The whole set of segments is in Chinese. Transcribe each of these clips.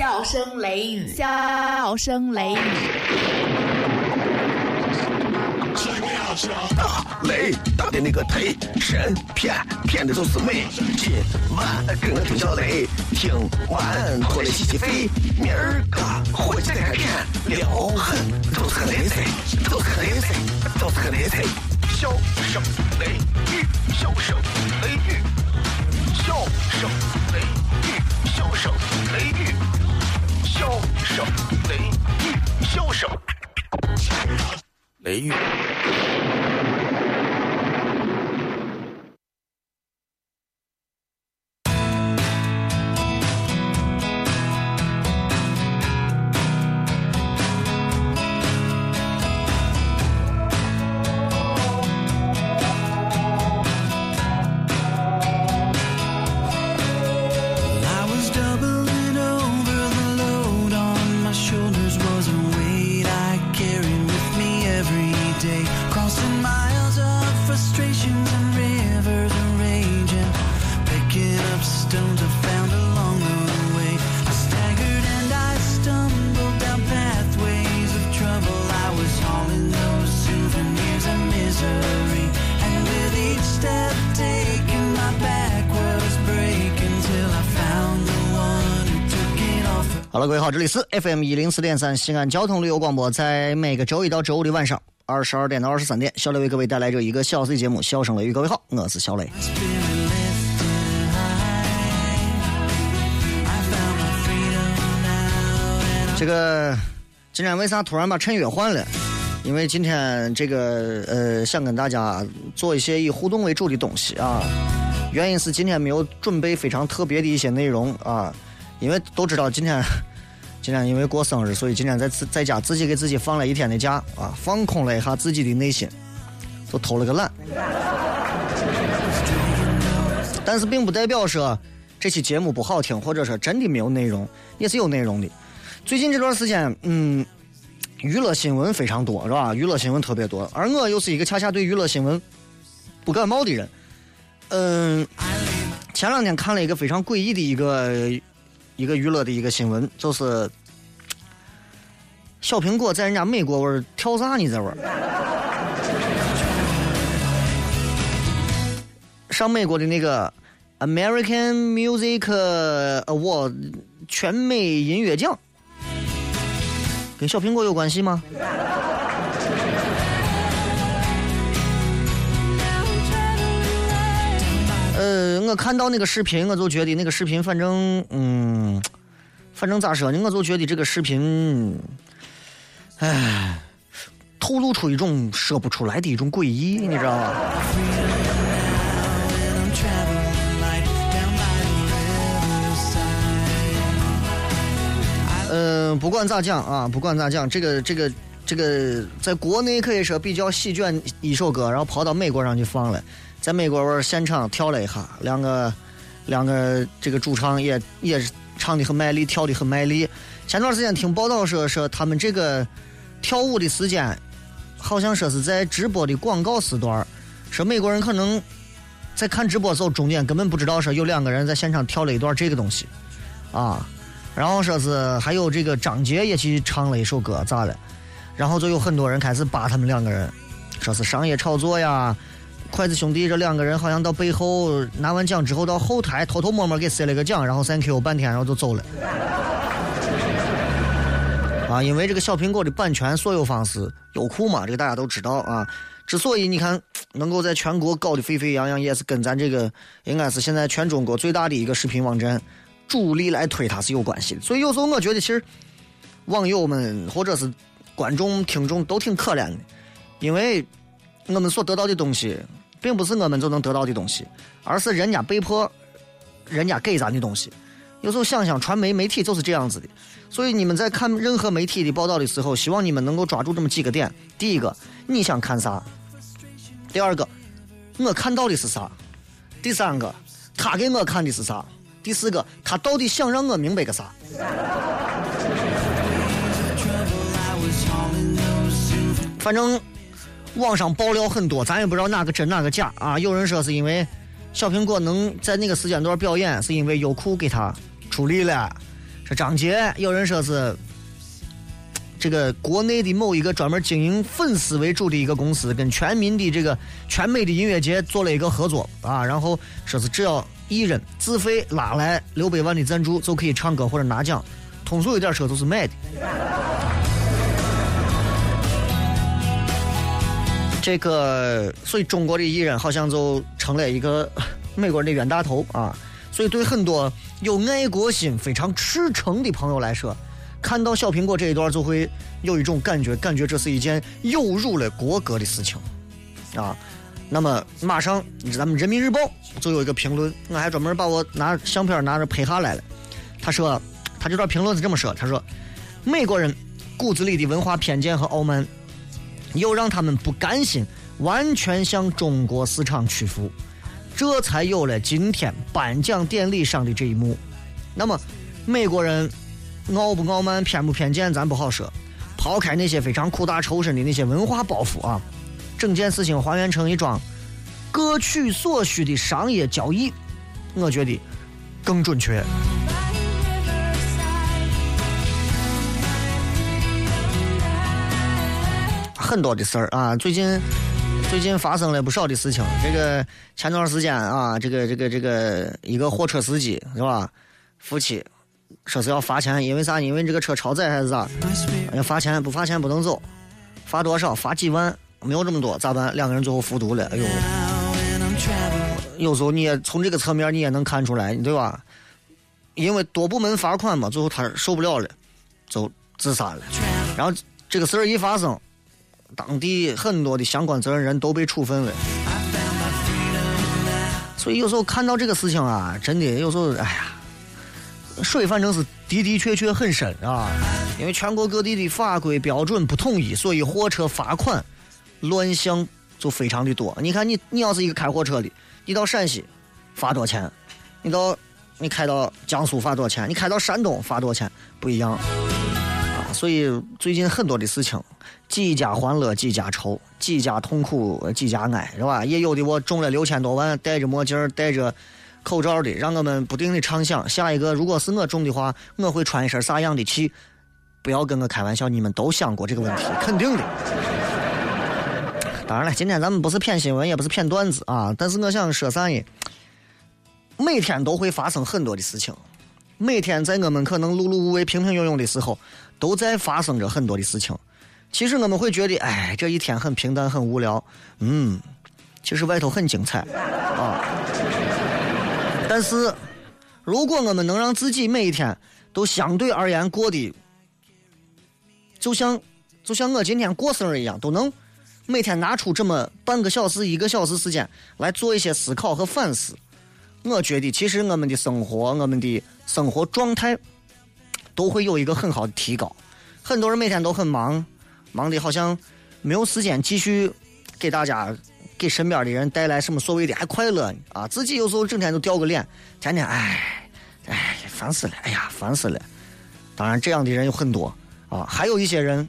笑声雷雨，笑声雷雨。大雷大的那个忒神骗骗的都是美。今晚跟我听小雷，听完过来洗洗肺。明儿个回去再看片，撩狠都是个雷菜，都是个雷菜，都是个雷菜。笑声雷雨，笑声雷雨，笑声雷雨，笑声雷雨，笑声雷雨，笑声雷雨。各位好，这里是 FM 一零四点三西安交通旅游广播，在每个周一到周五的晚上二十二点到二十三点，小雷为各位带来这一个小时的节目《笑声雷雨》。各位好，我是小雷。这个今天为啥突然把陈悦换了？因为今天这个呃，想跟大家做一些以互动为主的东西啊。原因是今天没有准备非常特别的一些内容啊，因为都知道今天今天因为过生日，所以今天在自在家自己给自己放了一天的假啊，放空了一下自己的内心，就偷了个懒。但是并不代表说这期节目不好听，或者说真的没有内容，也是有内容的。最近这段时间，嗯，娱乐新闻非常多，是吧？娱乐新闻特别多，而我又是一个恰恰对娱乐新闻不感冒的人。嗯，前两天看了一个非常诡异的一个一个娱乐的一个新闻，就是小苹果在人家美国玩跳啥呢？在玩？上美国的那个 American Music Award 全美音乐奖，跟小苹果有关系吗？呃，我看到那个视频，我就觉得那个视频，反正，嗯，反正咋说呢？我就觉得这个视频，唉，透露出一种说不出来的一种诡异，你知道吗？I'm traveling light down by the riverside. 嗯，不管咋讲啊，不管咋讲，这个这个这个，在国内可以说比较席卷一首歌，然后跑到美国上去放了，在美国玩现场跳了一下，两个两个这个主唱也也是唱的很卖力，跳的很卖力。前段时间听报道说说他们这个跳舞的时间，好像说是在直播的广告时段儿，说美国人可能在看直播的时候中间根本不知道说有两个人在现场跳了一段这个东西，啊。然后说是还有这个张杰也去唱了一首歌，咋了？然后就有很多人开始扒他们两个人，说是商业炒作呀。筷子兄弟这两个人好像到背后拿完奖之后到后台偷偷摸摸给塞了个奖，然后 thank you 半天，然后就走了。啊，因为这个小苹果的版权所有方是优酷嘛，这个大家都知道啊。之所以你看能够在全国搞得沸沸扬扬，也是跟咱这个应该是现在全中国最大的一个视频网站主力来推它是有关系的。所以有时候我觉得，其实网友们或者是观众、听众都挺可怜的，因为我们所得到的东西，并不是我们就能得到的东西，而是人家被迫人家给咱的东西。有时候想想，传媒媒体就是这样子的。所以你们在看任何媒体的报道的时候，希望你们能够抓住这么几个点：第一个，你想看啥；第二个，我看到的是啥；第三个，他给我看的是啥；第四个，他到底想让我明白个啥。反正网上爆料很多，咱也不知道哪个真哪个假啊。有人说是因为小苹果能在那个时间段表演，是因为优酷给他出力了。说张杰，有人说是这个国内的某一个专门经营粉丝为主的一个公司，跟全民的这个全美的音乐节做了一个合作啊，然后说是只要艺人自费拉来六百万的赞助，就可以唱歌或者拿奖。通俗一点说，就是买的。这个，所以中国的艺人好像就成了一个美国人的冤大头啊。所以对很多有爱国心非常赤诚的朋友来说，看到小苹果这一段就会有一种感觉，感觉这是一件有辱了国格的事情啊。那么马上咱们人民日报就有一个评论，我还专门把我拿相片拿着拍下来了。他说，他这段评论是这么说：他说，美国人骨子里的文化偏见和傲慢。又让他们不甘心完全向中国市场屈服，这才有了今天颁奖典礼上的这一幕。那么，美国人傲不傲慢、偏不偏见，咱不好说。抛开那些非常苦大仇深的那些文化包袱啊，整件事情还原成一桩各取所需的商业交易，我觉得更准确。很多的事儿啊，最近最近发生了不少的事情。这个前段时间啊，这个这个这个一个货车司机是吧？夫妻说是要罚钱，因为啥？因为这个车超载还是咋？要罚钱，不罚钱不能走。罚多少？罚几万？没有这么多，咋办？两个人最后服毒了。哎呦，有时候你也从这个侧面你也能看出来，对吧？因为多部门罚款嘛，最后他受不了了，就自杀了。然后这个事儿一发生。当地很多的相关责任人都被处分了，所以有时候看到这个事情啊，真的有时候，哎呀，水反正是的的确确很深啊。因为全国各地的法规标准不统一，所以货车罚款乱象就非常的多。你看，你你要是一个开货车的，你到陕西罚多少钱？你到你开到江苏罚多少钱？你开到山东罚多少钱？不一样。所以最近很多的事情，几家欢乐几家愁，几家痛苦几家哀，是吧？也有的我中了。六千多万，戴着墨镜戴着口罩的，让我们不定的畅想，下一个如果是我中的话，我会穿一身啥样的气？不要跟我开玩笑，你们都想过这个问题，肯定的。当然了，今天咱们不是骗新闻，也不是骗段子啊，但是我想说啥呢？每天都会发生很多的事情。每天在我们可能碌碌无为、平平庸庸的时候，都在发生着很多的事情。其实我们会觉得，哎，这一天很平淡、很无聊。嗯，其实外头很精彩啊。但是，如果我们能让自己每一天都相对而言过得，就像就像我今天过生日一样，都能每天拿出这么半个小时、一个小时时间来做一些思考和反思。我觉得，其实我们的生活，我们的生活状态，都会有一个很好的提高。很多人每天都很忙，忙的好像没有时间继续给大家、给身边的人带来什么所谓的还快乐啊。自己有时候整天都掉个脸，天天哎哎烦死了，哎呀烦死了。当然，这样的人有很多啊，还有一些人，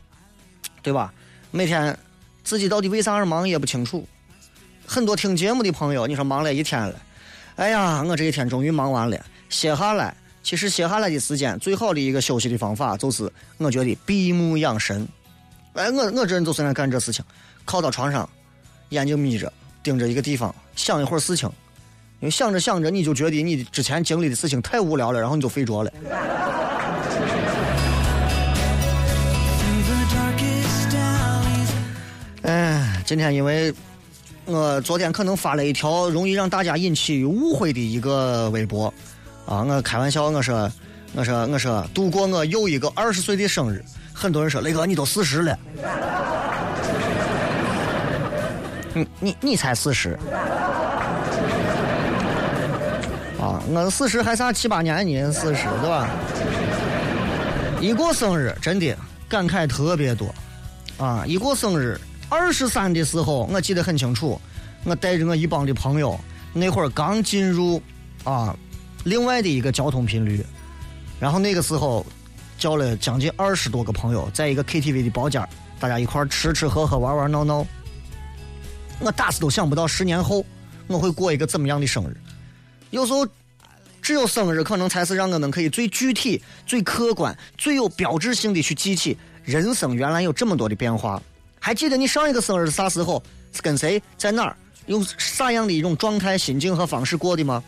对吧？每天自己到底为啥而忙也不清楚。很多听节目的朋友，你说忙了一天了。哎呀，我这一天终于忙完了，歇下来。其实歇下来的时间，最好的一个休息的方法，就是我觉得闭目养神。哎，我我这人就是爱干这事情，靠到床上，眼睛眯着，盯着一个地方，想一会儿事情。因为想着想着，你就觉得你之前经历的事情太无聊了，然后你就睡着了。哎，今天因为。我昨天可能发了一条容易让大家引起误会的一个微博，啊，我开玩笑，我说，我说，我说，度过我又一个二十岁的生日，很多人说雷哥你都四十了，你你你才四十，啊，我四十还差七八年呢，四十对吧？一过生日，真的感慨特别多，啊，一过生日。二十三的时候，我记得很清楚，我带着我一帮的朋友，那会儿刚进入啊另外的一个交通频率，然后那个时候叫了将近二十多个朋友，在一个 KTV 的包间，大家一块吃吃喝喝玩玩闹闹。我打死都想不到十年后我会过一个怎么样的生日。有时候只有生日可能才是让我们可以最具体、最客观、最有标志性的去记起人生原来有这么多的变化。还记得你上一个生日是啥时候？是跟谁在哪儿？用啥样的一种状态、心境和方式过的吗？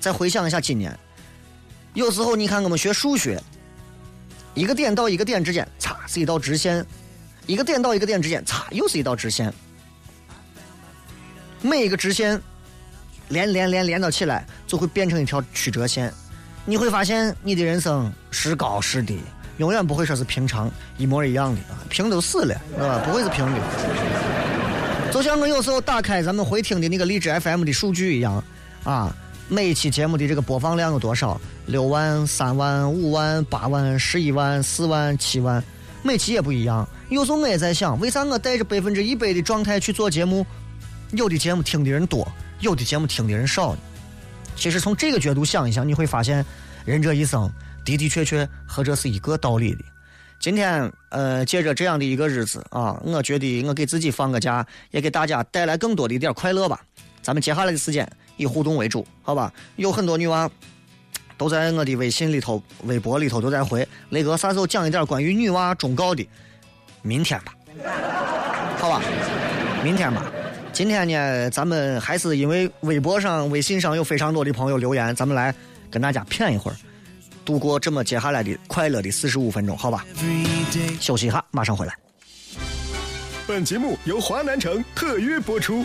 再回想一下今年，有时候你看我们学数学，一个点到一个点之间，擦是一道直线；一个点到一个点之间，擦又是一道直线。每一个直线连连连连到起来，就会变成一条曲折线。你会发现，你的人生是高是低，永远不会说是平常一模一样的啊，平都死了，是吧？不会是平的。就像我有时候打开咱们回听的那个荔枝 FM 的数据一样，啊，每一期节目的这个播放量有多少？六万、三万、五万、八万、十一万、四万、七万，每期也不一样。有时候我也在想，为啥我带着百分之一百的状态去做节目，有的节目听的人多，有的节目听的人少呢？其实从这个角度想一想，你会发现，人这一生的的确确和这是一个道理的。今天，呃，借着这样的一个日子啊，我觉得我给自己放个假，也给大家带来更多的一点快乐吧。咱们接下来的时间以互动为主，好吧？有很多女娃都在我的微信里头、微博里头都在回雷哥，啥时候讲一点关于女娃忠告的？明天吧，好吧，明天吧。今天呢，咱们还是因为微博上、微信上有非常多的朋友留言，咱们来跟大家谝一会儿。度过这么接下来的快乐的四十五分钟，好吧？休息一下，马上回来。本节目由华南城特约播出。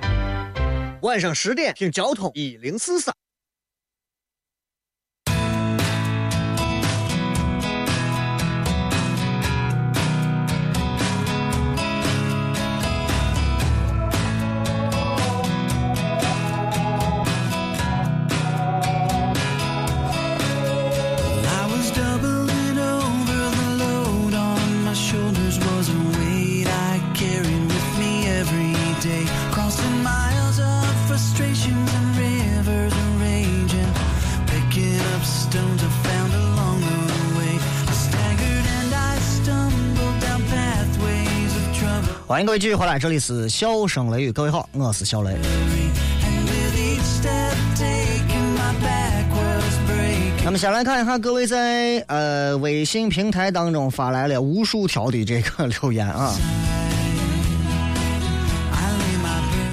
晚上十点听交通一零四三。欢迎各位继续回来，这里是笑声雷雨，各位好，我是小雷。那么先来看一下各位在呃微信平台当中发来了无数条的这个 留言啊。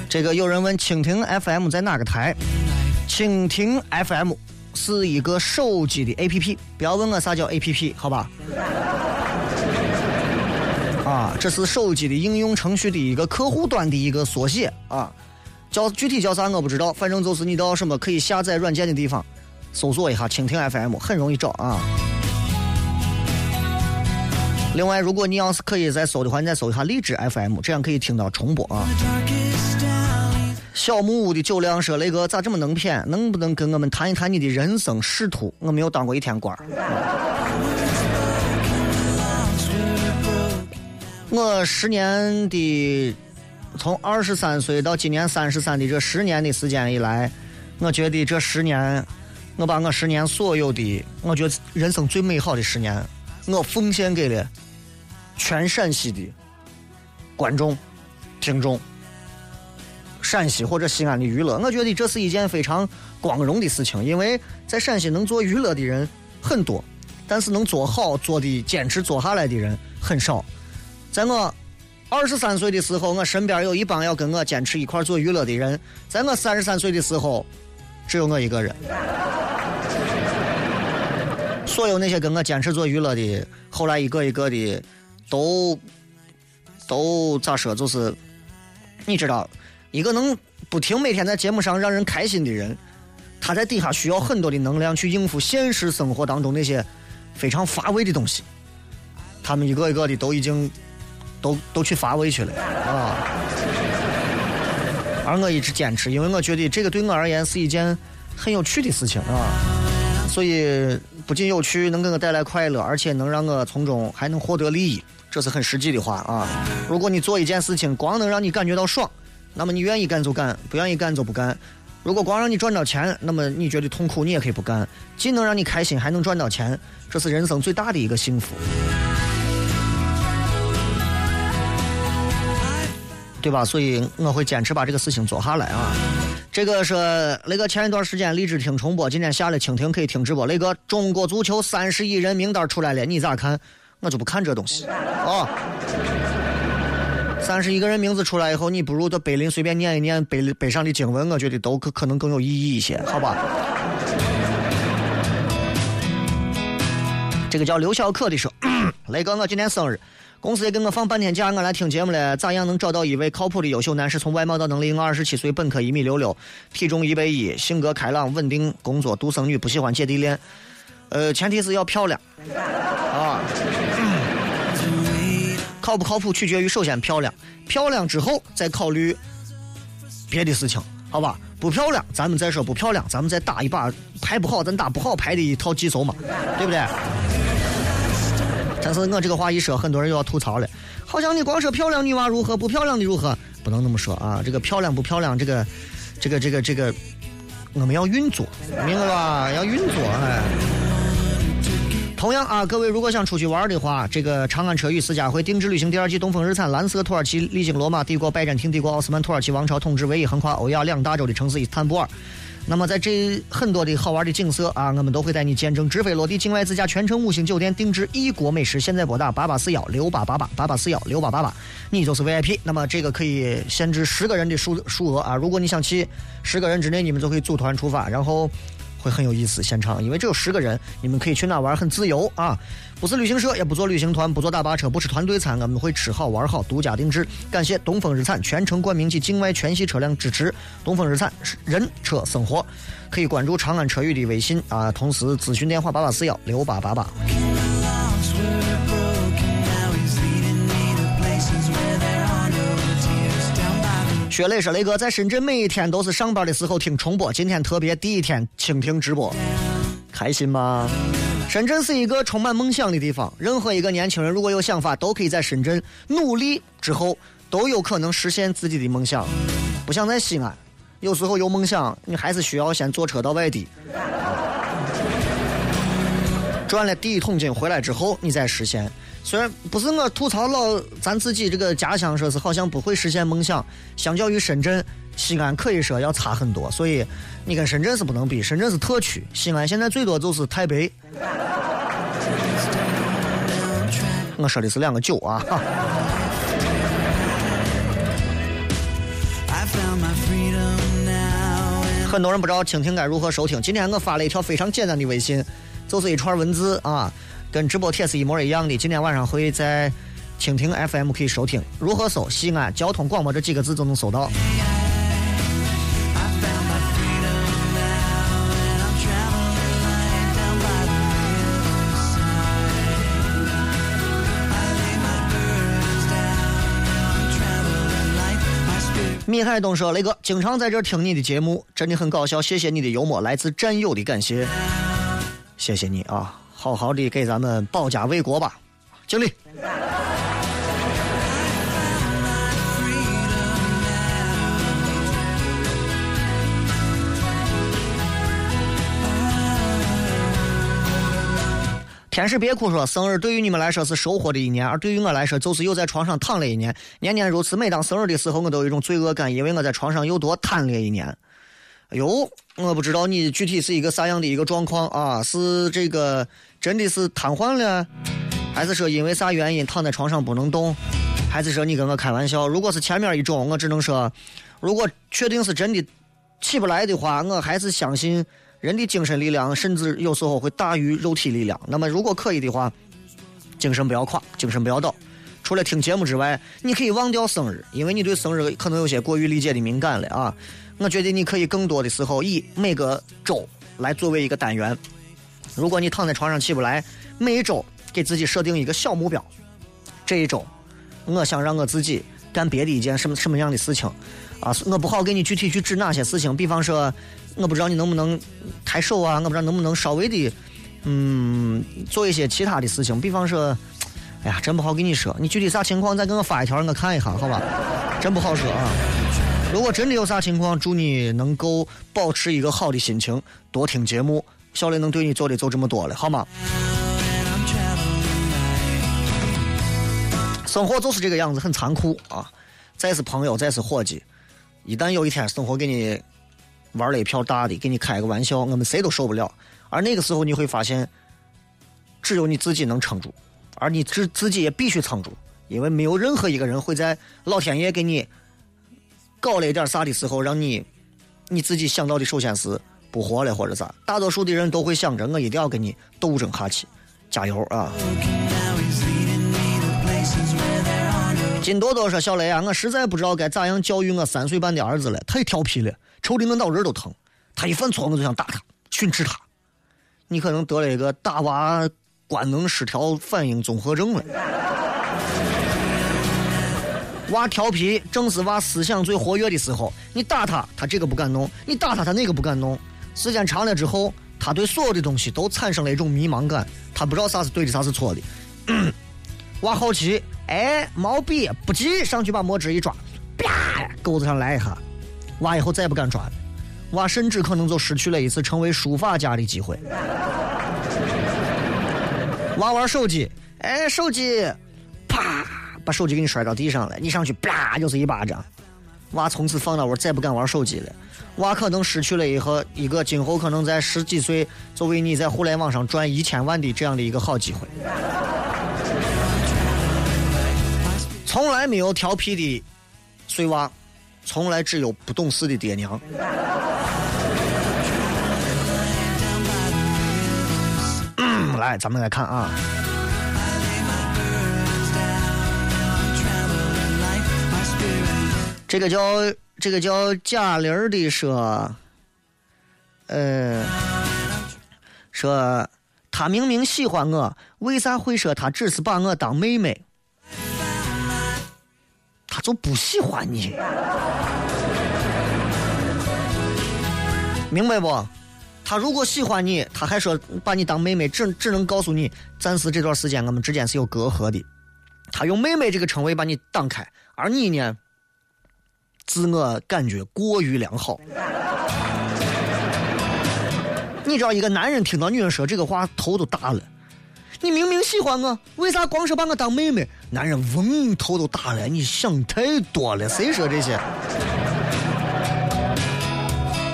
这个有人问蜻蜓 FM 在哪个台？蜻蜓 FM 是一个手机的 APP，不要问我啥叫 APP，好吧？啊，这是手机的应用程序的一个客户端的一个缩写啊，叫具体叫啥我不知道，反正就是你到什么可以下载软件的地方，搜索一下蜻蜓 FM，很容易找啊。另外，如果你要是可以再搜的话，你再搜一下荔枝 FM，这样可以听到重播啊。小木屋的酒量说：“雷哥咋这么能骗？能不能跟我们谈一谈你的人生仕途？我没有当过一天官我十年的，从二十三岁到今年三十三的这十年的时间以来，我觉得这十年，我把我十年所有的，我觉得人生最美好的十年，我奉献给了全陕西的观众、听众。”陕西或者西安的娱乐，我觉得这是一件非常光荣的事情，因为在陕西能做娱乐的人很多，但是能做好、做的坚持做下来的人很少。在我二十三岁的时候，我身边有一帮要跟我坚持一块做娱乐的人；在我三十三岁的时候，只有我一个人。所有那些跟我坚持做娱乐的，后来一个一个的，都都咋说？就是你知道。一个能不停每天在节目上让人开心的人，他在底下需要很多的能量去应付现实生活当中那些非常乏味的东西。他们一个一个的都已经都都去乏味去了啊！而我一直坚持，因为我觉得这个对我而言是一件很有趣的事情啊。所以不仅有趣，能给我带来快乐，而且能让我从中还能获得利益，这是很实际的话啊。如果你做一件事情光能让你感觉到爽，那么你愿意干就干，不愿意干就不干。如果光让你赚到钱，那么你觉得痛苦，你也可以不干。既能让你开心，还能赚到钱，这是人生最大的一个幸福，对吧？所以我会坚持把这个事情做下来啊。这个是那个前一段时间励志听重播，今天下了蜻蜓可以听直播。那个中国足球三十亿人名单出来了，你咋看？我就不看这东西啊。三十一个人名字出来以后，你不如到碑林随便念一念碑碑上的经文，我觉得都可可能更有意义一些，好吧？这个叫刘小可的说，雷哥，我今天生日，公司也给我放半天假，我来听节目了。咋样能找到一位靠谱的优秀男士？从外貌到能力，我二十七岁，本科一米六六，体重一百一，性格开朗稳定，工作独生女，不喜欢姐弟恋。呃，前提是要漂亮啊。靠不靠谱取决于首先漂亮，漂亮之后再考虑别的事情，好吧？不漂亮，咱们再说不漂亮，咱们再打一把牌不好，咱打不好牌的一套计谋嘛，对不对？但是我这个话一说，很多人又要吐槽了，好像你光说漂亮女娃如何，不漂亮的如何，不能那么说啊！这个漂亮不漂亮，这个，这个，这个，这个，我们要运作，明白吧？要运作，哎。同样啊，各位如果想出去玩的话，这个长安车与私家会定制旅行第二季，东风日产蓝色土耳其历经罗马帝国、拜占庭帝国、奥斯曼土耳其王朝统治，唯一横跨欧亚两大洲的城市伊斯坦布尔。那么在这很多的好玩的景色啊，我们都会带你见证直飞落地境外自驾全程五星酒店定制异国美食。现在拨打八八四幺六八八八八八四幺六八八八，你就是 VIP。那么这个可以限制十个人的数数额啊，如果你想去十个人之内，你们就可以组团出发，然后。会很有意思，现场，因为只有十个人，你们可以去那玩，很自由啊！不是旅行社，也不坐旅行团，不坐大巴车，不吃团队餐，我们会吃好玩好，独家定制。感谢东风日产全程冠名及境外全系车辆支持，东风日产人车生活，可以关注长安车域的微信啊，同时咨询电话八八四幺六八八八。薛磊说：“雷哥在深圳每一天都是上班的时候听重播，今天特别第一天倾听直播，开心吗？深圳是一个充满梦想的地方，任何一个年轻人如果有想法，都可以在深圳努力之后都有可能实现自己的梦想。不像在西安，有时候有梦想，你还是需要先坐车到外地，赚了第一桶金回来之后，你再实现。”虽然不是我吐槽老咱自己这个家乡，说是好像不会实现梦想。相较于深圳、西安，可以说要差很多。所以你跟深圳是不能比，深圳是特区，西安现在最多就是太北。我说的是两个九啊。很多人不知道蜻蜓该如何收听。今天我发了一条非常简单的微信，就是一串文字啊。跟直播帖是一模一样的。今天晚上会在蜻蜓 FM 可以收听。如何搜？西安交通广播这几个字就能搜到。米海东说：“雷哥，经常在这听你的节目，真的很搞笑。谢谢你的幽默，来自战友的感谢。谢谢你啊。”好好的给咱们保家卫国吧，敬礼。天使别哭说，生日对于你们来说是收获的一年，而对于我来说就是又在床上躺了一年。年年如此，每当生日的时候，我都有一种罪恶感，因为我在床上又多瘫了一年。哎呦，我不知道你具体是一个啥样的一个状况啊？是这个。真的是瘫痪了，还是说因为啥原因躺在床上不能动？还是说你跟我开玩笑？如果是前面一种，我只能说，如果确定是真的起不来的话，我还是相信人的精神力量，甚至有时候会大于肉体力量。那么如果可以的话，精神不要垮，精神不要倒。除了听节目之外，你可以忘掉生日，因为你对生日可能有些过于理解的敏感了啊。我觉得你可以更多的时候以每个周来作为一个单元。如果你躺在床上起不来，每一周给自己设定一个小目标。这一周，我想让我自己干别的一件什么什么样的事情啊？我不好给你具体去指哪些事情。比方说，我不知道你能不能抬手啊，我不知道能不能稍微的，嗯，做一些其他的事情，比方说，哎呀，真不好跟你说，你具体啥情况再给我发一条，我看一下，好吧？真不好说啊。如果真的有啥情况，祝你能够保持一个好的心情，多听节目。小雷能对你做的就这么多了，好吗？生活就是这个样子，很残酷啊！再是朋友，再是伙计，一旦有一天生活给你玩了一票大的，给你开个玩笑，我们谁都受不了。而那个时候，你会发现，只有你自己能撑住，而你自自己也必须撑住，因为没有任何一个人会在老天爷给你搞了一点啥的时候，让你你自己想到的首先是不活了或者咋。大多数的人都会想着，我一定要跟你斗争下去，加油啊！金多多说：“小雷啊，我实在不知道该咋样教育我三岁半的儿子了，太调皮了，抽的我脑仁都疼。他一犯错我就想打他，训斥他。你可能得了一个大娃官能失调反应综合症了。娃调皮正是娃思想最活跃的时候，你打他，他这个不敢弄；你打他，他那个不敢弄。时间长了之后，他对所有的东西都产生了一种迷茫感，他不知道啥是对的，啥是错的。娃好奇。”哎，毛笔不急，上去把墨汁一抓，啪，钩子上来一下，娃以后再也不敢抓了。娃甚至可能就失去了一次成为书法家的机会。娃玩手机，哎，手机，啪，把手机给你摔到地上了，你上去啪就是一巴掌。娃从此放那我，再不敢玩手机了。娃可能失去了以后一个今后可能在十几岁作为你在互联网上赚一千万的这样的一个好机会。从来没有调皮的碎娃，从来只有不懂事的爹娘。来，咱们来看啊，这个叫这个叫贾玲的说，呃，说他明明喜欢我，为啥会说他只是把我当妹妹？他就不喜欢你，明白不？他如果喜欢你，他还说把你当妹妹，只只能告诉你，暂时这段时间我们之间是有隔阂的。他用妹妹这个称谓把你挡开，而你呢，自我感觉过于良好。你知道，一个男人听到女人说这个话，头都大了。你明明喜欢我，为啥光是把我当妹妹？男人嗡头都大了，你想太多了，谁说这些？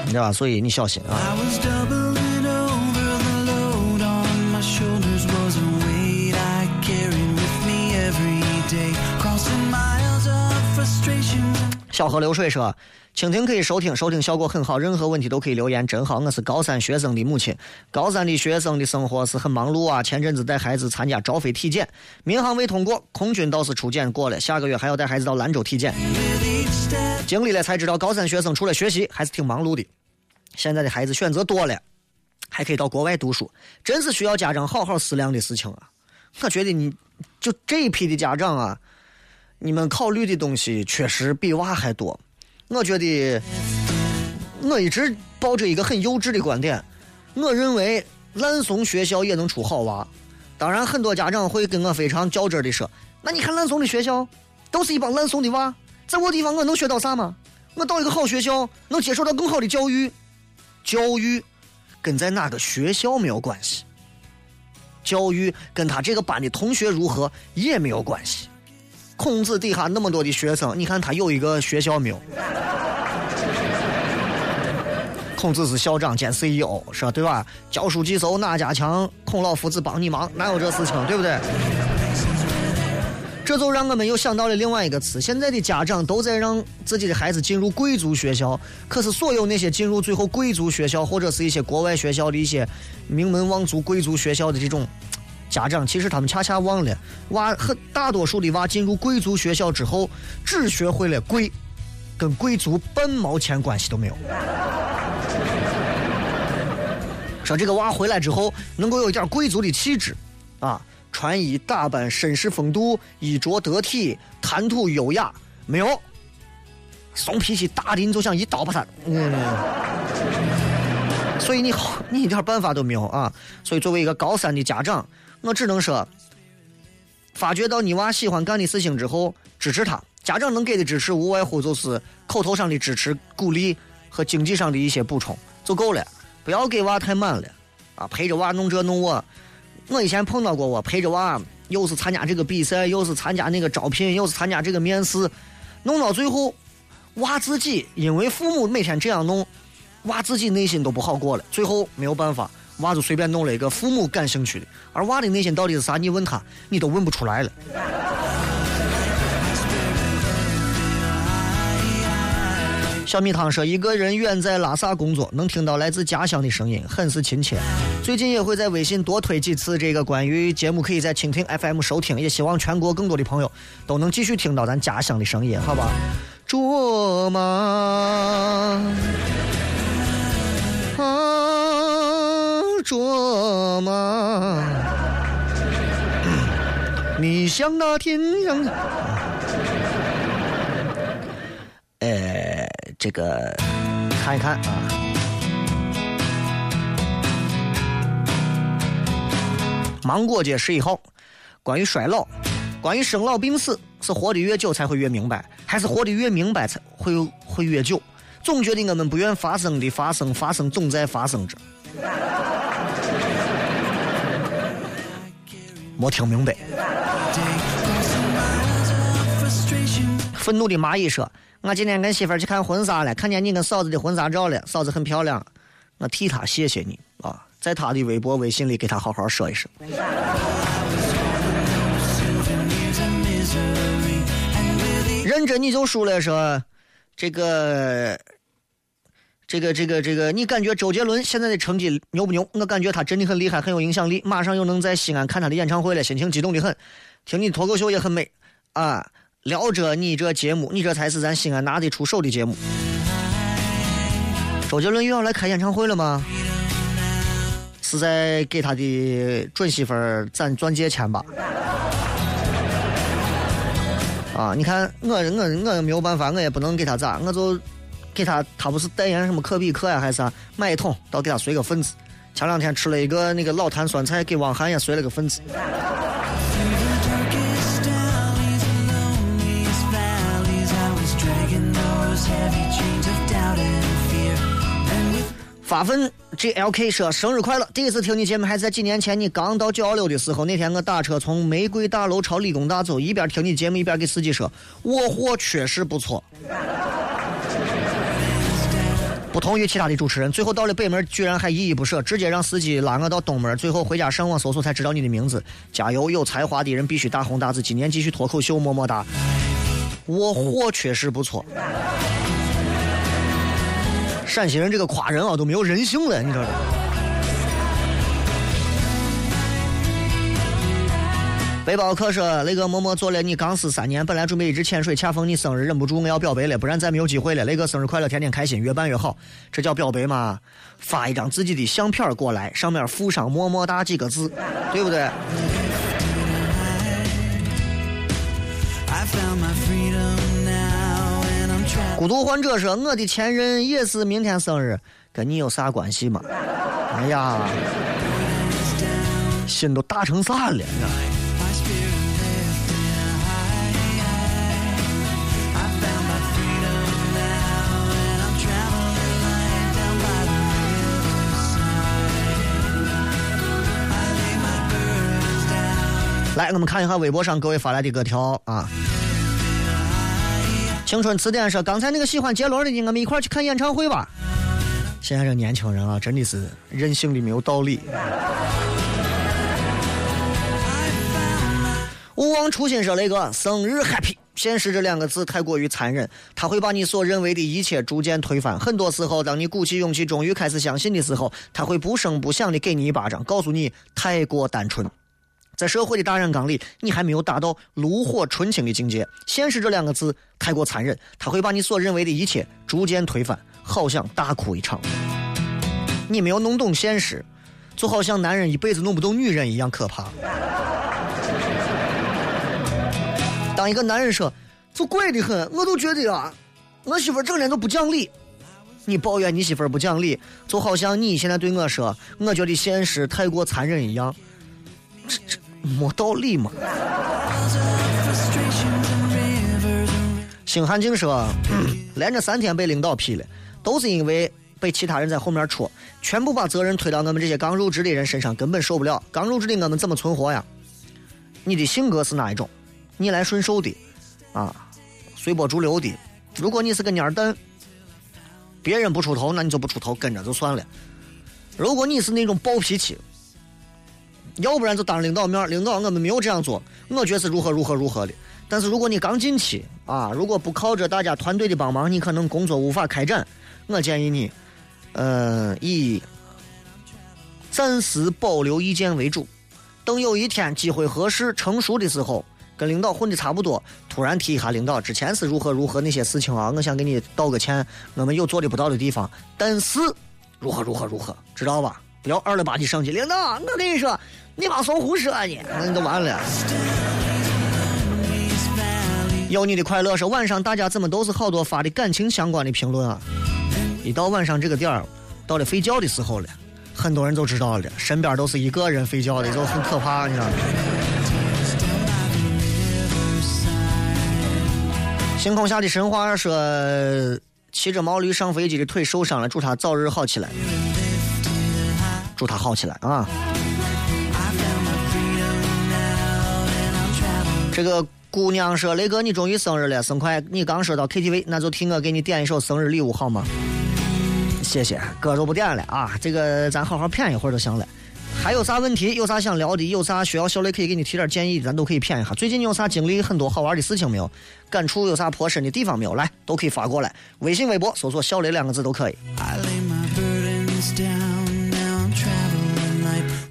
你知道吧？所以你小心啊。小河流水说。蜻蜓可以收听，收听效果很好。任何问题都可以留言，真好。我是高三学生的母亲，高三的学生的生活是很忙碌啊。前阵子带孩子参加招飞体检，民航未通过，空军倒是初检过了。下个月还要带孩子到兰州体检。经历了才知道，高三学生除了学习还是挺忙碌的。现在的孩子选择多了，还可以到国外读书，真是需要家长好好思量的事情啊。我觉得你就这一批的家长啊，你们考虑的东西确实比娃还多。我觉得，我一直抱着一个很幼稚的观点，我认为烂怂学校也能出好娃。当然，很多家长会跟我非常较真的说：“那你看烂怂的学校，都是一帮烂怂的娃，在我地方我能学到啥吗？我到一个好学校，能接受到更好的教育。教育跟在哪个学校没有关系，教育跟他这个班的同学如何也没有关系。”孔子底下那么多的学生，你看他有一个学校没有？孔子是校长兼 CEO，是吧？对吧？教书记手哪家强？孔老夫子帮你忙，哪有这事情？对不对？这就让我们又想到了另外一个词：现在的家长都在让自己的孩子进入贵族学校，可是所有那些进入最后贵族学校或者是一些国外学校的一些名门望族贵族学校的这种。家长其实他们恰恰忘了，娃很大多数的娃进入贵族学校之后，只学会了贵，跟贵族半毛钱关系都没有。说这个娃回来之后能够有一点贵族的气质，啊，穿衣打扮绅士风度，衣着得体，谈吐优雅，没有，怂脾气大的你就想一刀把他，嗯。所以你好，你一点办法都没有啊！所以作为一个高三的家长，我只能说，发觉到你娃喜欢干的事情之后，支持他。家长能给的支持无外乎就是口头上的支持、鼓励和经济上的一些补充就够了，不要给娃太满了啊！陪着娃弄这弄我，我以前碰到过我陪着娃，又是参加这个比赛，又是参加那个招聘，又是参加这个面试，弄到最后，娃自己因为父母每天这样弄。娃自己内心都不好过了，最后没有办法，娃就随便弄了一个父母感兴趣的，而娃的内心到底是啥？你问他，你都问不出来了。小米汤说：“一个人远在拉萨工作，能听到来自家乡的声音，很是亲切。最近也会在微信多推几次这个关于节目，可以在蜻蜓 FM 收听。也希望全国更多的朋友都能继续听到咱家乡的声音，好吧？卓玛，啊，卓玛，你像那天上的。呃，这个看一看啊。芒果街十一号，关于衰老，关于生老病死，是活得越久才会越明白，还是活得越明白才会会越久？总觉得我们不愿发生的发生，发生总在发生着。没听明白。愤怒的蚂蚁说。我今天跟媳妇儿去看婚纱了，看见你跟嫂子的婚纱照了，嫂子很漂亮，我替她谢谢你啊，在她的微博、微信里给她好好说一声。认真你就输了，说这个，这个，这个，这个，你感觉周杰伦现在的成绩牛不牛？我感觉他真的很厉害，很有影响力，马上又能在西安看他的演唱会了，心情激动的很，听你脱口秀也很美啊。聊着你这节目，你这才是咱西安拿得出手的节目。周杰伦又要来开演唱会了吗？是在给他的准媳妇儿攒钻戒钱吧？啊，你看我我我没有办法，我也不能给他咋，我就给他，他不是代言什么可比克呀还是啥，买一桶，到给他随个份子。前两天吃了一个那个老坛酸菜，给汪涵也随了个份子。发奋 GLK 说生日快乐！第一次听你节目还是在几年前，你刚到九幺六的时候。那天我打车从玫瑰大楼朝理工大走，一边听你节目一边给司机说：“我货确实不错。”不同于其他的主持人，最后到了北门居然还依依不舍，直接让司机拉我到东门。最后回家上网搜索才知道你的名字。加油！有才华的人必须大红大紫。今年继续脱口秀，么么哒！我货确实不错。陕西人这个夸人啊都没有人性了，你知道吗？背包客说：“雷哥默默做了你钢丝三年，本来准备一直潜水，恰逢你生日，忍不住我要表白了，不然再没有机会了。雷哥生日快乐，天天开心，越办越好，这叫表白吗？发一张自己的相片过来，上面附上么么哒几个字，对不对？”孤独患者说：“我的前任也是明天生日，跟你有啥关系吗？”哎呀，心都大成啥了？来，我们看一下微博上各位发来的各条啊。青春词典说：“刚才那个喜欢杰伦的，我们一块去看演唱会吧。”现在这年轻人啊，真的是任性的没有道理。勿忘初心说：“雷哥，生日 happy。”现实这两个字太过于残忍，他会把你所认为的一切逐渐推翻。很多时候，当你鼓起勇气，终于开始相信的时候，他会不声不响的给你一巴掌，告诉你太过单纯。在社会的大染缸里，你还没有达到炉火纯青的境界。现实这两个字太过残忍，他会把你所认为的一切逐渐推翻，好想大哭一场。你没有弄懂现实，就好像男人一辈子弄不懂女人一样可怕。当一个男人说，就怪的很，我都觉得啊，我媳妇整天都不讲理。你抱怨你媳妇不讲理，就好像你现在对我说，我觉得现实太过残忍一样，这这没道理嘛。星汉静说，连着三天被领导批了，都是因为被其他人在后面戳，全部把责任推到我们这些刚入职的人身上，根本受不了。刚入职的我们怎么存活呀？你的性格是哪一种？逆来顺受的，啊，随波逐流的。如果你是个蔫蛋，别人不出头，那你就不出头，跟着就算了。如果你是那种暴脾气，要不然就当领导面，领导我们没有这样做，我觉得是如何如何如何的。但是如果你刚进去啊，如果不靠着大家团队的帮忙，你可能工作无法开展。我建议你，呃，以暂时保留意见为主。等有一天机会合适、成熟的时候，跟领导混的差不多，突然提一下领导之前是如何如何那些事情啊，我想给你道个歉，我们有做的不到的地方，但是如何如何如何，知道吧？不要二了吧唧上去，领导，我跟你说，你妈怂胡说呢，那你就完了。有你的快乐是晚上大家怎么都是好多发的感情相关的评论啊？一到晚上这个点儿，到了睡觉的时候了，很多人都知道了，身边都是一个人睡觉的，就很可怕，你知道吗？星空下的神话说，骑着毛驴上飞机的腿受伤了，祝他早日好起来，祝他好起来啊！这个姑娘说：“雷哥，你终于生日了，生快！你刚说到 KTV，那就替我给你点一首生日礼物好吗？谢谢，歌就不点了啊，这个咱好好谝一会儿就行了。还有啥问题？有啥想聊的？有啥需要小雷可以给你提点建议？咱都可以谝一下。最近你有啥经历很多好玩的事情没有？感触有啥颇深的地方没有？来，都可以发过来。微信、微博搜索‘小雷’两个字都可以。I lay my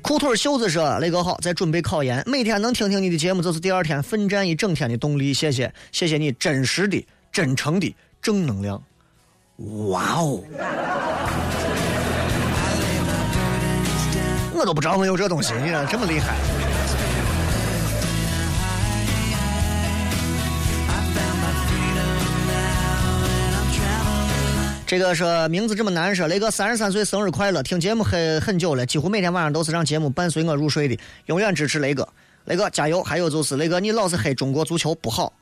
裤腿袖子说：“雷哥好，在准备考研，每天能听听你的节目，就是第二天奋战一整天的动力。谢谢，谢谢你真实的、真诚的正能量。哇哦！我都不知道我有这东西，你这么厉害。这个说名字这么难说，雷哥三十三岁生日快乐！听节目很很久了，几乎每天晚上都是让节目伴随我入睡的，永远支持雷哥，雷哥加油！还有就是雷哥，你老是黑中国足球不好，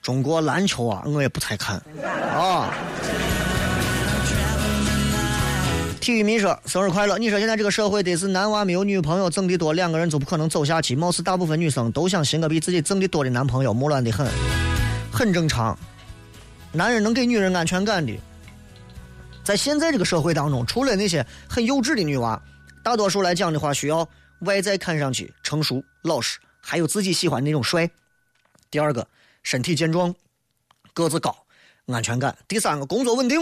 中国篮球啊，我也不太看 啊。体育迷说生日快乐！你说现在这个社会得是男娃没有女朋友挣的多，两个人就不可能走下去。貌似大部分女生都想寻个比自己挣的多的男朋友，木乱的很，很正常。男人能给女人安全感的，在现在这个社会当中，除了那些很幼稚的女娃，大多数来讲的话，需要外在看上去成熟老实，还有自己喜欢那种帅。第二个，身体健壮，个子高，安全感。第三个，工作稳定，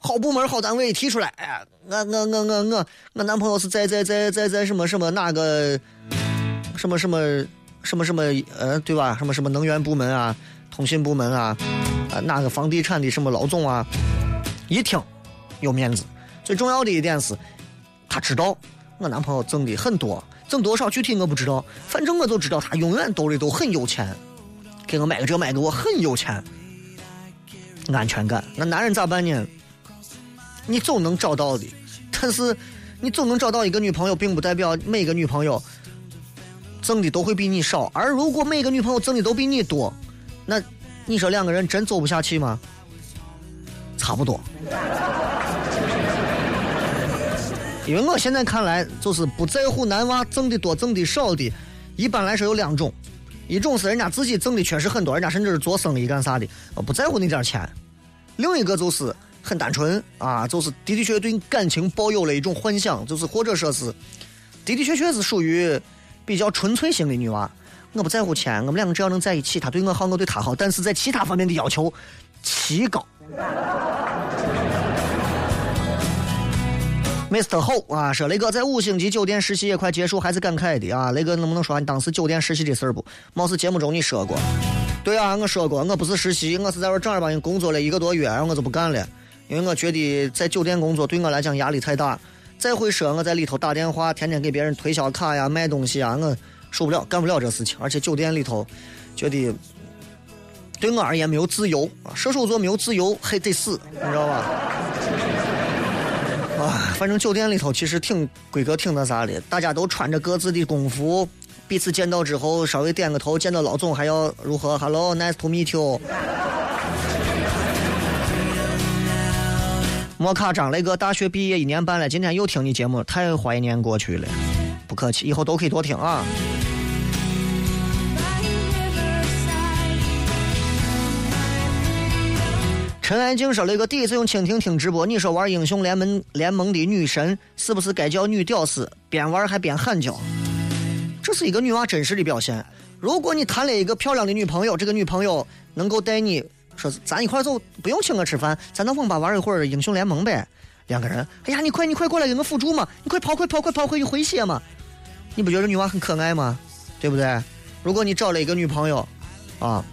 好部门好单位提出来，哎呀，我我我我我我男朋友是在在在在在什么什么哪个什么什么什么什么呃对吧？什么什么能源部门啊，通信部门啊，啊哪个房地产的什么老总啊，一听有面子。最重要的一点是，他知道我男朋友挣的很多，挣多少具体我不知道，反正我就知道他永远兜里都很有钱，给我买个这买个我很有钱，安全感。那男人咋办呢？你总能找到的，但是你总能找到一个女朋友，并不代表每个女朋友挣的都会比你少。而如果每个女朋友挣的都比你多，那你说两个人真走不下去吗？差不多。因为我现在看来，就是不在乎男娃挣的多挣的少的，一般来说有两种，一种是人家自己挣的确实很多，人家甚至是做生意干啥的，不在乎那点钱；另一个就是很单纯啊，就是的的确确对感情抱有了一种幻想，就是或者说是的的确确是属于比较纯粹型的女娃。我不在乎钱，我们两个只要能在一起，他对我好，我对他好，但是在其他方面的要求奇高。Mr. 后啊，说雷哥在五星级酒店实习也快结束，还是感慨的啊。雷哥能不能说你当时酒店实习的事儿不？貌似节目中你说过。对啊，我说过，我不是实习，我是在这正儿八经工作了一个多月，然后我就不干了，因为我觉得在酒店工作对我来讲压力太大。再会说我在里头打电话，天天给别人推销卡呀、卖东西啊，我受不了，干不了这事情。而且酒店里头，觉得对我而言没有自由啊，射手座没有自由，还得死，你知道吧？啊，反正酒店里头其实挺规格挺那啥的，大家都穿着各自的工服，彼此见到之后稍微点个头，见到老总还要如何？Hello，nice to meet you。摩卡张雷哥，大学毕业一年半了，今天又听你节目，太怀念过去了。不客气，以后都可以多听啊。陈安静说了一个第一次用蜻蜓听直播，你说玩英雄联盟联盟的女神是不是该叫女屌丝？边玩还边喊叫，这是一个女娃真实的表现。如果你谈了一个漂亮的女朋友，这个女朋友能够带你说咱一块走，不用请我吃饭，咱到网吧玩一会儿英雄联盟呗。两个人，哎呀，你快你快过来给我辅助嘛，你快跑快跑快跑回去回血嘛。你不觉得女娃很可爱吗？对不对？如果你找了一个女朋友，啊，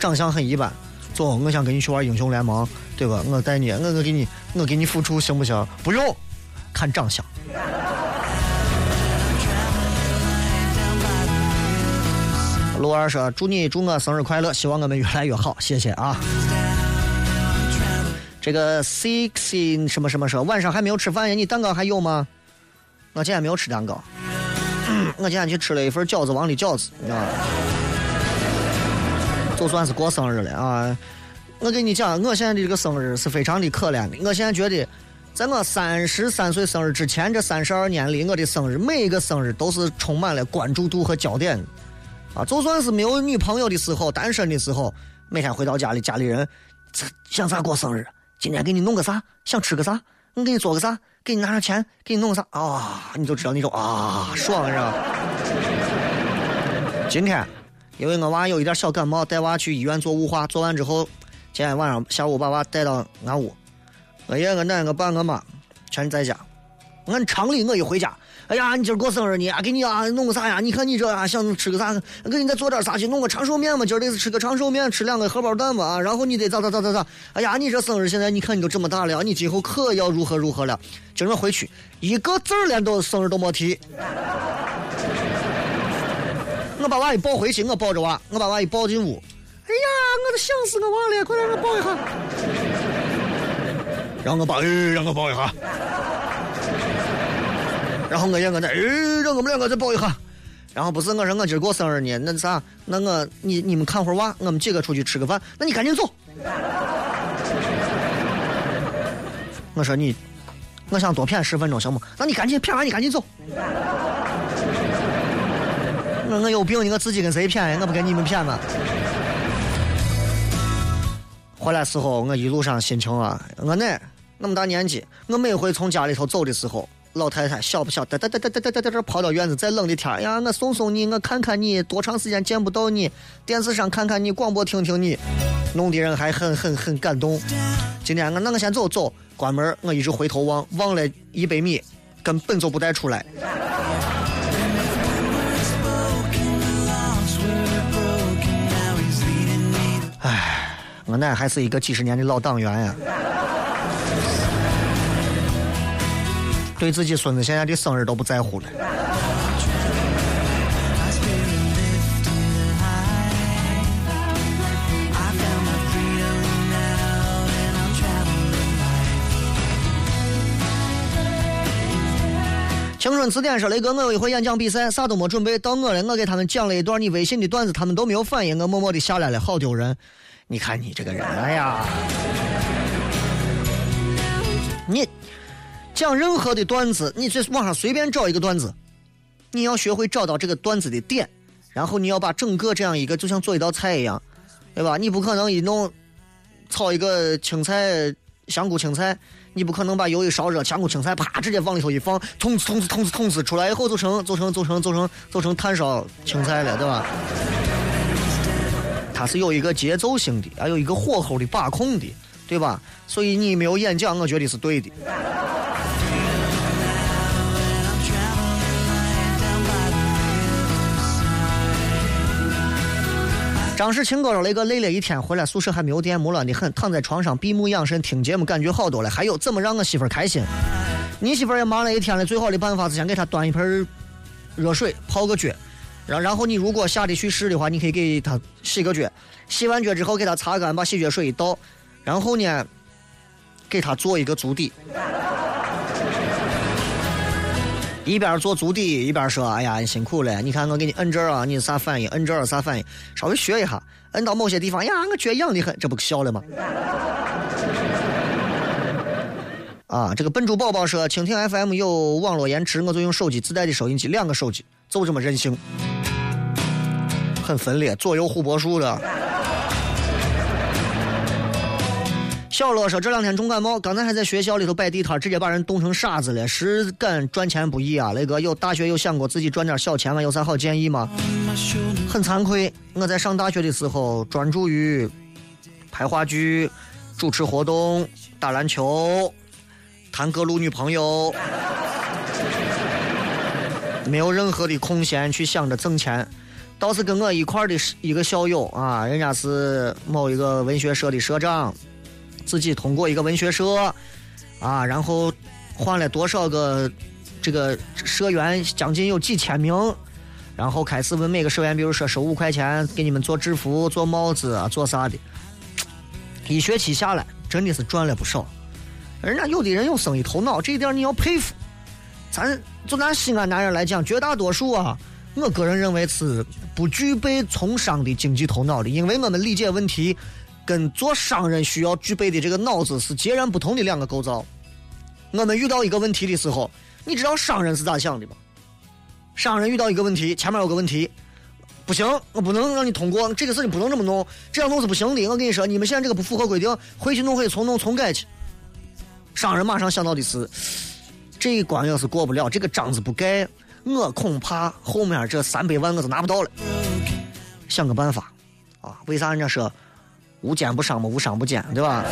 长相很一般。走，我想跟你去玩英雄联盟，对吧？我带你，我我给你，我给你付出，行不行？不用，看长相。陆二说：“祝你祝我生日快乐，希望我们越来越好，谢谢啊。”这个 sixteen 什么什么说晚上还没有吃饭呀？你蛋糕还有吗？我今天没有吃蛋糕，我今天去吃了一份饺子王的饺子，你知道吗？就算是过生日了啊！我跟你讲，我现在的这个生日是非常的可怜的。我现在觉得，在我三十三岁生日之前这三十二年里，我的生日每一个生日都是充满了关注度和焦点。啊，就算是没有女朋友的时候，单身的时候，每天回到家里，家里人想咋过生日？今天给你弄个啥？想吃个啥？我给你做个啥？给你拿上钱？给你弄个啥？啊，你就知道那种啊，爽是吧？今天。因为我娃有一点小感冒，带娃去医院做雾化，做完之后，今天晚上下午把娃带到俺屋，我爷我奶我爸我妈全在家。按常理我一回家，哎呀，你今儿过生日呢，给你啊弄个啥呀？你看你这啊想吃个啥？给你再做点啥去？弄个长寿面嘛，今儿得吃个长寿面，吃两个荷包蛋嘛啊。然后你得咋咋咋咋咋？哎呀，你这生日现在你看你都这么大了，你今后可要如何如何了？今儿回去一个字儿连都生日都没提。我把娃一抱回去，我抱着娃，我把娃一抱进屋。哎呀，我都想死我娃了，快让我抱一下。让我抱，让我抱一下。然后我爷我奶，哎，让我们两个再抱一下。然后不是我说我今儿过生日呢，那啥，那我你你们看会儿娃，我们几个出去吃个饭。那你赶紧走。我说你，我想多骗十分钟行不？那你赶紧骗完，你赶紧走。我我有病，我自己跟谁骗呀？我不跟你们骗吗？回来时候，我一路上心情啊，我那那么大年纪，我每回从家里头走的时候，老太太晓不晓得，哒哒哒哒哒哒哒这跑到院子，再冷的天，呀，我送送你，我看看你，多长时间见不到你？电视上看看你，广播听听你，弄的人还很很很感动。今天我那我先走走，关门，我一直回头望望了一百米，根本就不带出来。我奶还是一个几十年的老党员呀，对自己孙子现在的生日都不在乎了。青春词典说：“雷哥，我有一回演讲比赛，啥都没准备，到我了，我给他们讲了一段你微信的段子，他们都没有反应，我默默的下来了，好丢人。你看你这个人，哎呀，你讲任何的段子，你在网上随便找一个段子，你要学会找到这个段子的点，然后你要把整个这样一个就像做一道菜一样，对吧？你不可能一弄炒一个青菜。”香菇青菜，你不可能把油一烧热，香菇青菜啪直接往里头一放，通呲通呲通呲通呲出来以后就成就成就成就成就成炭烧青菜了，对吧？它是有一个节奏性的，还有一个火候的把控的，对吧？所以你没有演讲，我觉得是对的。张世清哥说：“雷哥累了一天，回来宿舍还没有电，木乱的很，躺在床上闭目养神听节目，感觉好多了。还有怎么让我媳妇开心？你媳妇也忙了一天了，最好的办法是先给她端一盆热水泡个脚，然然后你如果下得去世的话，你可以给他洗个脚，洗完脚之后给他擦干，把洗脚水一倒，然后呢，给他做一个足底，一边做足底一边说：“哎呀，你辛苦了，你看我给你摁这儿啊，你啥反应？摁这儿啥反应？稍微学一下，摁到某些地方呀，我脚痒的很，这不笑了吗？” 啊，这个笨猪宝宝说：“蜻蜓 FM 有网络延迟，我就用手机自带的收音机，两个手机就这么任性，很分裂，左右互搏术的。”小乐说：“这两天重感冒，刚才还在学校里头摆地摊，直接把人冻成傻子了。实干赚钱不易啊！雷哥，有大学有想过自己赚点小钱吗？有啥好建议吗？很惭愧，我在上大学的时候专注于拍话剧、主持活动、打篮球、谈各路女朋友，没有任何的空闲去想着挣钱。倒是跟我一块的一个校友啊，人家是某一个文学社的社长。”自己通过一个文学社，啊，然后换了多少个这个社员，将近有几千名，然后开始问每个社员，比如说收五块钱给你们做制服、做帽子、啊。做啥的。一学期下来，真的是赚了不少。人家有的人有生意头脑，这一点你要佩服。咱就拿西安男人来讲，绝大多数啊，我个人认为是不具备从商的经济头脑的，因为我们理解问题。跟做商人需要具备的这个脑子是截然不同的两个构造。我们遇到一个问题的时候，你知道商人是咋想的吗？商人遇到一个问题，前面有个问题，不行，我不能让你通过这个事情，不能这么弄，这样弄是不行的。我跟你说，你们现在这个不符合规定，回去弄可以重弄重改去。商人马上想到的是，这一关要是过不了，这个章子不盖，我恐怕后面这三百万我都拿不到了。想个办法啊？为啥人家说？无奸不商嘛，无商不奸，对吧？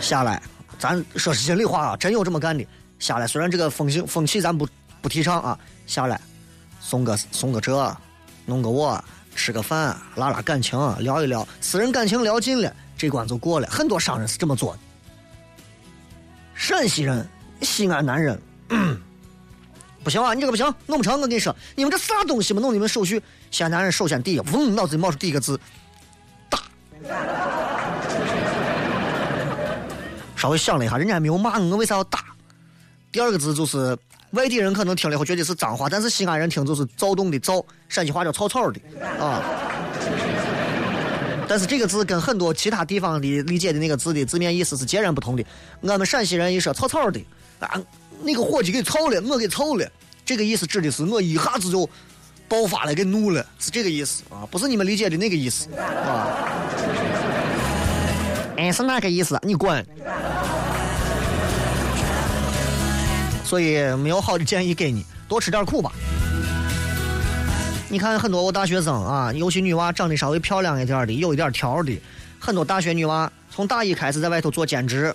下来，咱说实心里话啊，真有这么干的。下来，虽然这个风行风气咱不不提倡啊，下来送个送个这，弄个我，吃个饭，拉拉感情，聊一聊私人感情，聊尽了，这关就过了。很多商人是这么做的。陕西人，西安男人。不行啊！你这个不行，弄不成。我跟你说，你们这啥东西嘛？弄你们手续，西安男人首先第一，嗡，脑子里冒出第一个字，大。稍微想了一下，人家还没有骂我，我为啥要打？第二个字就是外地人可能听了以后觉得是脏话，但是西安人听就是躁动的躁，陕西话叫草草的啊。但是这个字跟很多其他地方的理解的那个字的字面意思是截然不同的。我们陕西人一说草草的啊。那个伙计给操了，我给操了，这个意思指的是我一下子就爆发了，给怒了，是这个意思啊，不是你们理解的那个意思啊。哎，是哪个意思？你管。所以没有好的建议给你，多吃点苦吧。你看很多我大学生啊，尤其女娃长得稍微漂亮一点的，有一点条的，很多大学女娃从大一开始在外头做兼职，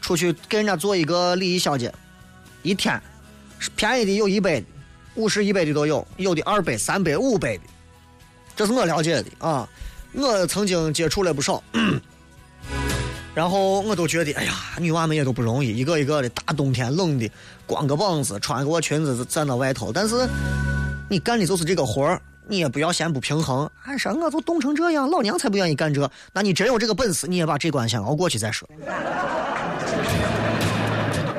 出去给人家做一个礼仪小姐。一天，便宜的有一百，五十一百的都有，有的二百、三百、五百的，这是我了解的啊。我曾经接触了不少，然后我都觉得，哎呀，女娃们也都不容易，一个一个的，大冬天冷的，光个膀子，穿个裙子站到外头。但是你干的就是这个活儿，你也不要嫌不平衡。俺说我都冻成这样，老娘才不愿意干这。那你真有这个本事，你也把这关先熬过去再说。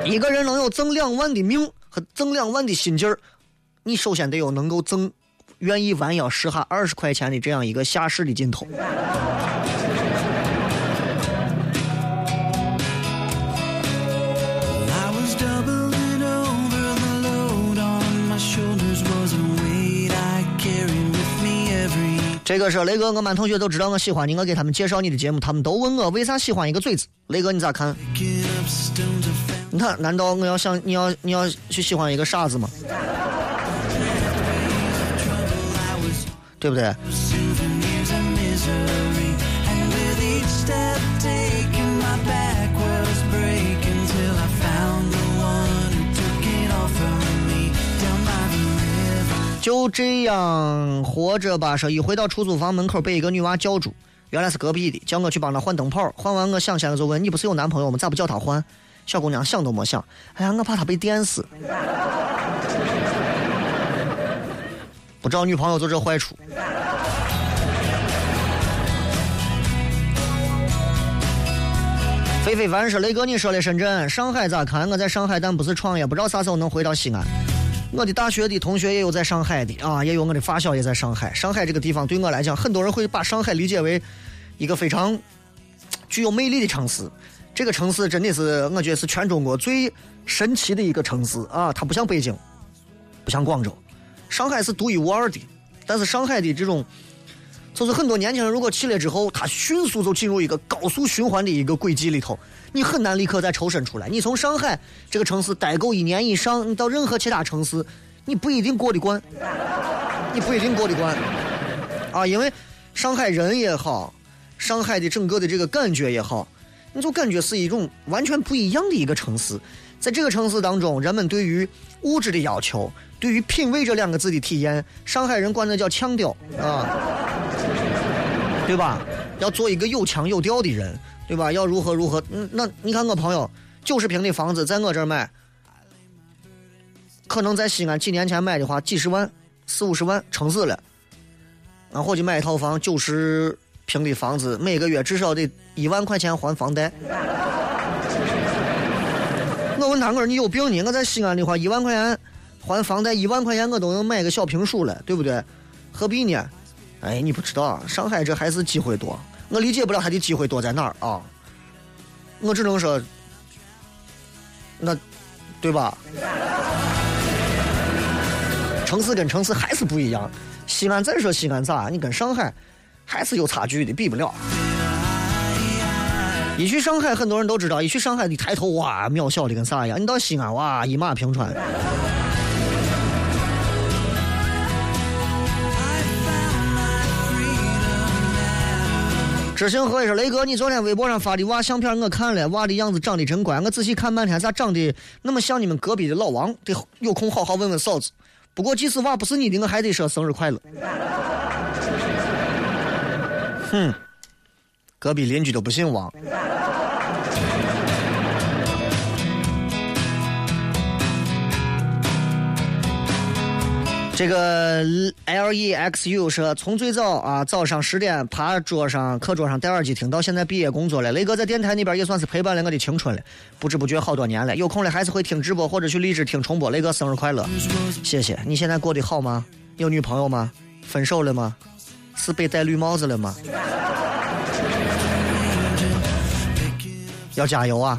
一个人能有挣两万的命和挣两万的心劲儿，你首先得有能够挣，愿意弯腰拾下二十块钱的这样一个下士的劲头。这个是雷哥，我们同学都知道我喜欢你，我给他们介绍你的节目，他们都问我为啥喜欢一个嘴子。雷哥你咋看？你看，难道我要想你要你要去喜欢一个傻子吗？对不对？就这样活着吧。说一回到出租房门口，被一个女娃叫住，原来是隔壁的，叫我去帮她换灯泡。换完，我想起来就问：“你不是有男朋友吗？咋不叫她换？”小姑娘想都没想，哎呀，我怕她被电死，不找女朋友就这坏处。非非凡说：“雷哥，你说的深圳、上海咋看？我在上海，但不是创业，不知道啥时候能回到西安。我的大学的同学也有在上海的啊，也有我的发小也在上海。上海这个地方对我来讲，很多人会把上海理解为一个非常具有魅力的城市。这个城市真的是，我觉得是全中国最神奇的一个城市啊！它不像北京，不像广州，上海是独一无二的。但是上海的这种，就是很多年轻人如果去了之后，他迅速就进入一个高速循环的一个轨迹里头，你很难立刻再抽身出来。你从上海这个城市待够一年以上，你到任何其他城市，你不一定过得惯，你不一定过得惯啊！因为上海人也好，上海的整个的这个感觉也好。你就感觉是一种完全不一样的一个城市，在这个城市当中，人们对于物质的要求，对于品味这两个字的体验，上海人管那叫腔调啊，对吧？要做一个有腔有调的人，对吧？要如何如何？嗯，那你看我朋友九十平的房子在我这儿买，可能在西安几年前买的话，几十万、四五十万撑死了，然后就买一套房九十。平的房子每个月至少得一万块钱还房贷。问他，我说你有病呢？我在西安的话，一万块钱还房贷，一万块钱我都能买个小平墅了，对不对？何必呢？哎，你不知道，上海这还是机会多。我理解不了他的机会多在哪儿啊？我只能说，那对吧？城市跟城市还是不一样。西安再说西安咋？你跟上海。还是有差距的，比不了。一去上海，很多人都知道，一去上海，你抬头哇，渺小的跟啥一样。你到西安，哇，一马平川。知行合一说：“雷哥，你昨天微博上发的娃相片我看了，娃的样子长得真乖，我仔细看半天，咋长得那么像你们隔壁的老王？得有空好好问问嫂子。不过即使娃不是你的，我还得说生日快乐。”哼，隔壁邻居都不姓王。这个 L E X U 说，从最早啊早上十点趴桌上课桌上戴耳机听到现在毕业工作了。雷哥在电台那边也算是陪伴了我的青春了，不知不觉好多年了。有空了还是会听直播或者去荔枝听重播。雷哥生日快乐，谢谢你现在过得好吗？有女朋友吗？分手了吗？是被戴绿帽子了吗？要加油啊！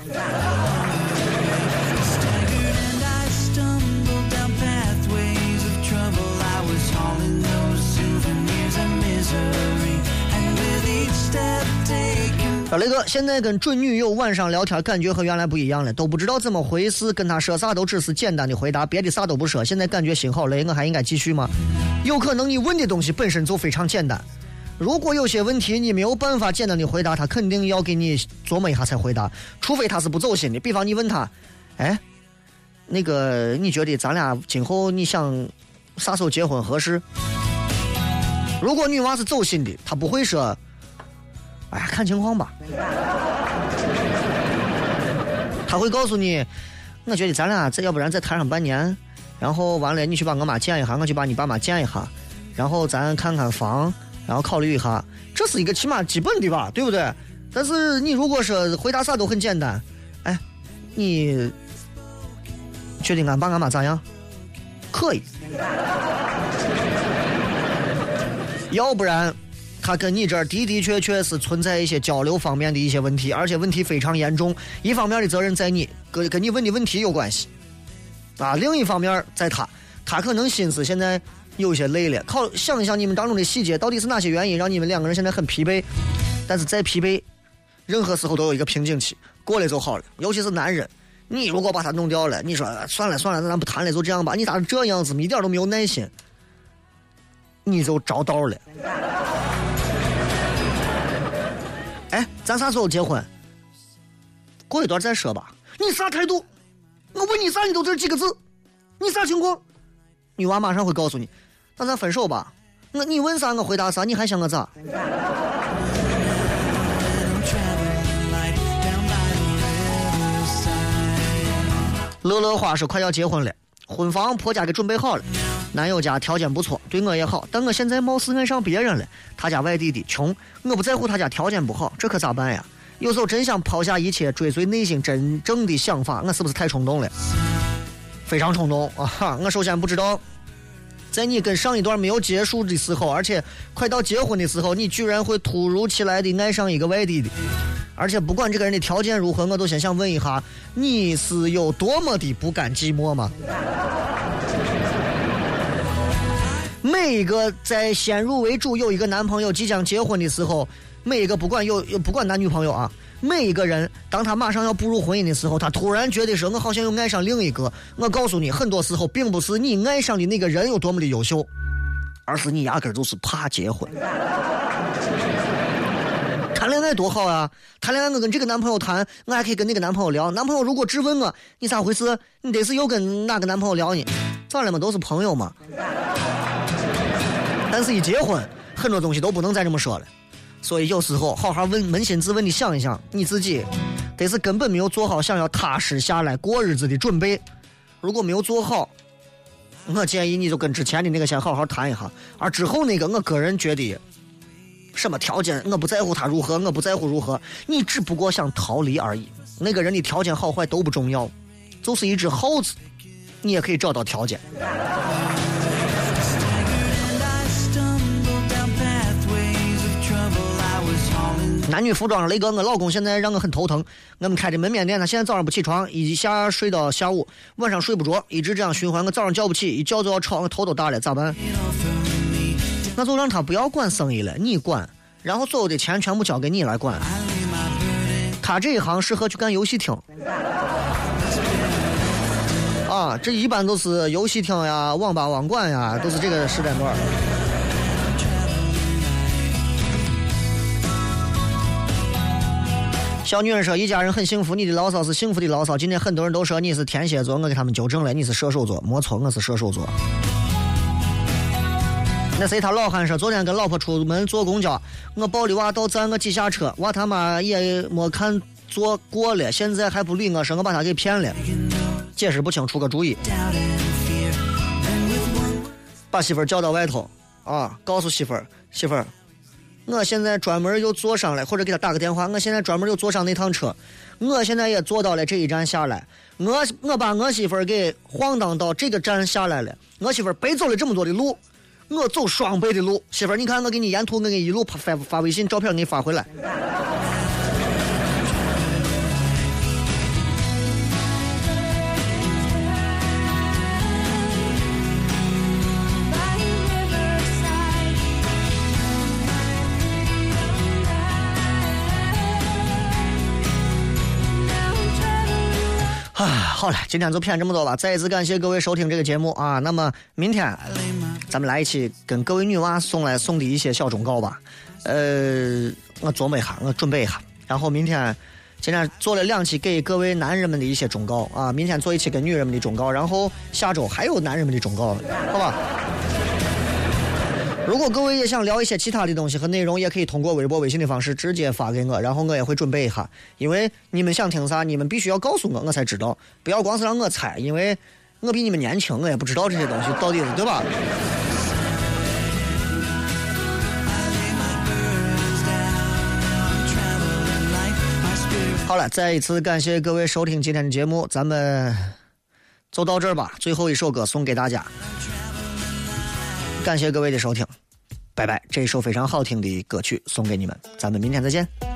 小雷哥，现在跟准女友晚上聊天，感觉和原来不一样了，都不知道怎么回事，跟她说啥都只是简单的回答，别的啥都不说。现在感觉心好累，我还应该继续吗？有可能你问的东西本身就非常简单，如果有些问题你没有办法简单的回答，他肯定要给你琢磨一下才回答，除非他是不走心的。比方你问他，哎，那个你觉得咱俩今后你想啥时候结婚合适？如果女娃是走心的，她不会说。哎呀，看情况吧。他会告诉你，我觉得咱俩再要不然再谈上半年，然后完了你去把我妈见一下，我去把你爸妈见一下，然后咱看看房，然后考虑一下，这是一个起码基本的吧，对不对？但是你如果说回答啥都很简单，哎，你确定俺爸俺妈咋样？可以。要不然。他跟你这儿的的确确是存在一些交流方面的一些问题，而且问题非常严重。一方面的责任在你，跟跟你问的问题有关系，啊，另一方面在他，他可能心思现在有些累了。考想一想你们当中的细节，到底是哪些原因让你们两个人现在很疲惫？但是再疲惫，任何时候都有一个瓶颈期，过了就好了。尤其是男人，你如果把他弄掉了，你说算了算了，那咱不谈了，就这样吧。你咋这样子，一点都没有耐心，你就着道了。哎，咱啥时候结婚？过一段再说吧。你啥态度？我问你啥，你都这几个字？你啥情况？女娃马上会告诉你。那咱分手吧。我你问啥我回答啥，你还想我咋？乐乐花说快要结婚了，婚房婆家给准备好了。男友家条件不错，对我也好，但我现在貌似爱上别人了。他家外地的，穷，我不在乎他家条件不好，这可咋办呀？有时候真想抛下一切，追随内心真正的想法，我是不是太冲动了？非常冲动啊！我首先不知道，在你跟上一段没有结束的时候，而且快到结婚的时候，你居然会突如其来的爱上一个外地的，而且不管这个人的条件如何，我都先想问一下，你是有多么的不甘寂寞吗？每一个在先入为主有一个男朋友即将结婚的时候，每一个不管有不管男女朋友啊，每一个人当他马上要步入婚姻的时候，他突然觉得说，我好像又爱上另一个。我告诉你，很多时候并不是你爱上的那个人有多么的优秀，而是你压根儿就是怕结婚。谈恋爱多好啊！谈恋爱我跟这个男朋友谈，我还可以跟那个男朋友聊。男朋友如果质问我，你咋回事？你得是又跟哪个男朋友聊呢？咋了嘛？都是朋友嘛。但是，一结婚，很多东西都不能再这么说了。所以，有时候好好问、扪心自问的想一想，你自己得是根本没有做好想要踏实下来过日子的准备。如果没有做好，我建议你就跟之前的那个先好好谈一下，而之后那个，我个人觉得，什么条件我不在乎他如何，我不在乎如何，你只不过想逃离而已。那个人的条件好坏都不重要，就是一只耗子，你也可以找到条件。男女服装，雷哥，我老公现在让我很头疼。我们开的门面店，他现在早上不起床，一下睡到下午，晚上睡不着，一直这样循环。我早上叫不起，一叫就要吵，我头都大了，咋办？那就让他不要管生意了，你管，然后所有的钱全部交给你来管。他这一行适合去干游戏厅。啊，这一般都是游戏厅呀、网吧、网管呀，都是这个时间段小女人说：“一家人很幸福，你的牢骚是幸福的牢骚。”今天很多人都说你是天蝎座，我给他们纠正了，你是射手座，没错，我是射手座。那谁他老汉说，昨天跟老婆出门坐公交，我抱的娃到站，我挤下车，娃他妈也没看坐过了，现在还不理我，说我把他给骗了，解释不清，出个主意，把媳妇叫到外头啊，告诉媳妇儿，媳妇儿，我现在专门又坐上了，或者给他打个电话，我现在专门又坐上那趟车，我现在也坐到了这一站下来，我我把我媳妇儿给晃荡到这个站下来了，我媳妇儿白走了这么多的路。我走双倍的路，媳妇儿，你看我给你沿途我给你一路发发微信照片给你发回来。好了，今天就骗这么多吧。再一次感谢各位收听这个节目啊。那么明天咱们来一起跟各位女娃送来送的一些小忠告吧。呃，我琢磨一下，我准备一下，然后明天今天做了两期给各位男人们的一些忠告啊，明天做一期跟女人们的忠告，然后下周还有男人们的忠告，好吧？如果各位也想聊一些其他的东西和内容，也可以通过微博、微信的方式直接发给我，然后我也会准备一下。因为你们想听啥，你们必须要告诉我，我才知道，不要光是让我猜，因为我比你们年轻，我也不知道这些东西到底是对吧？好了，再一次感谢各位收听今天的节目，咱们就到这儿吧。最后一首歌送给大家，感谢各位的收听，拜拜。这首非常好听的歌曲送给你们，咱们明天再见。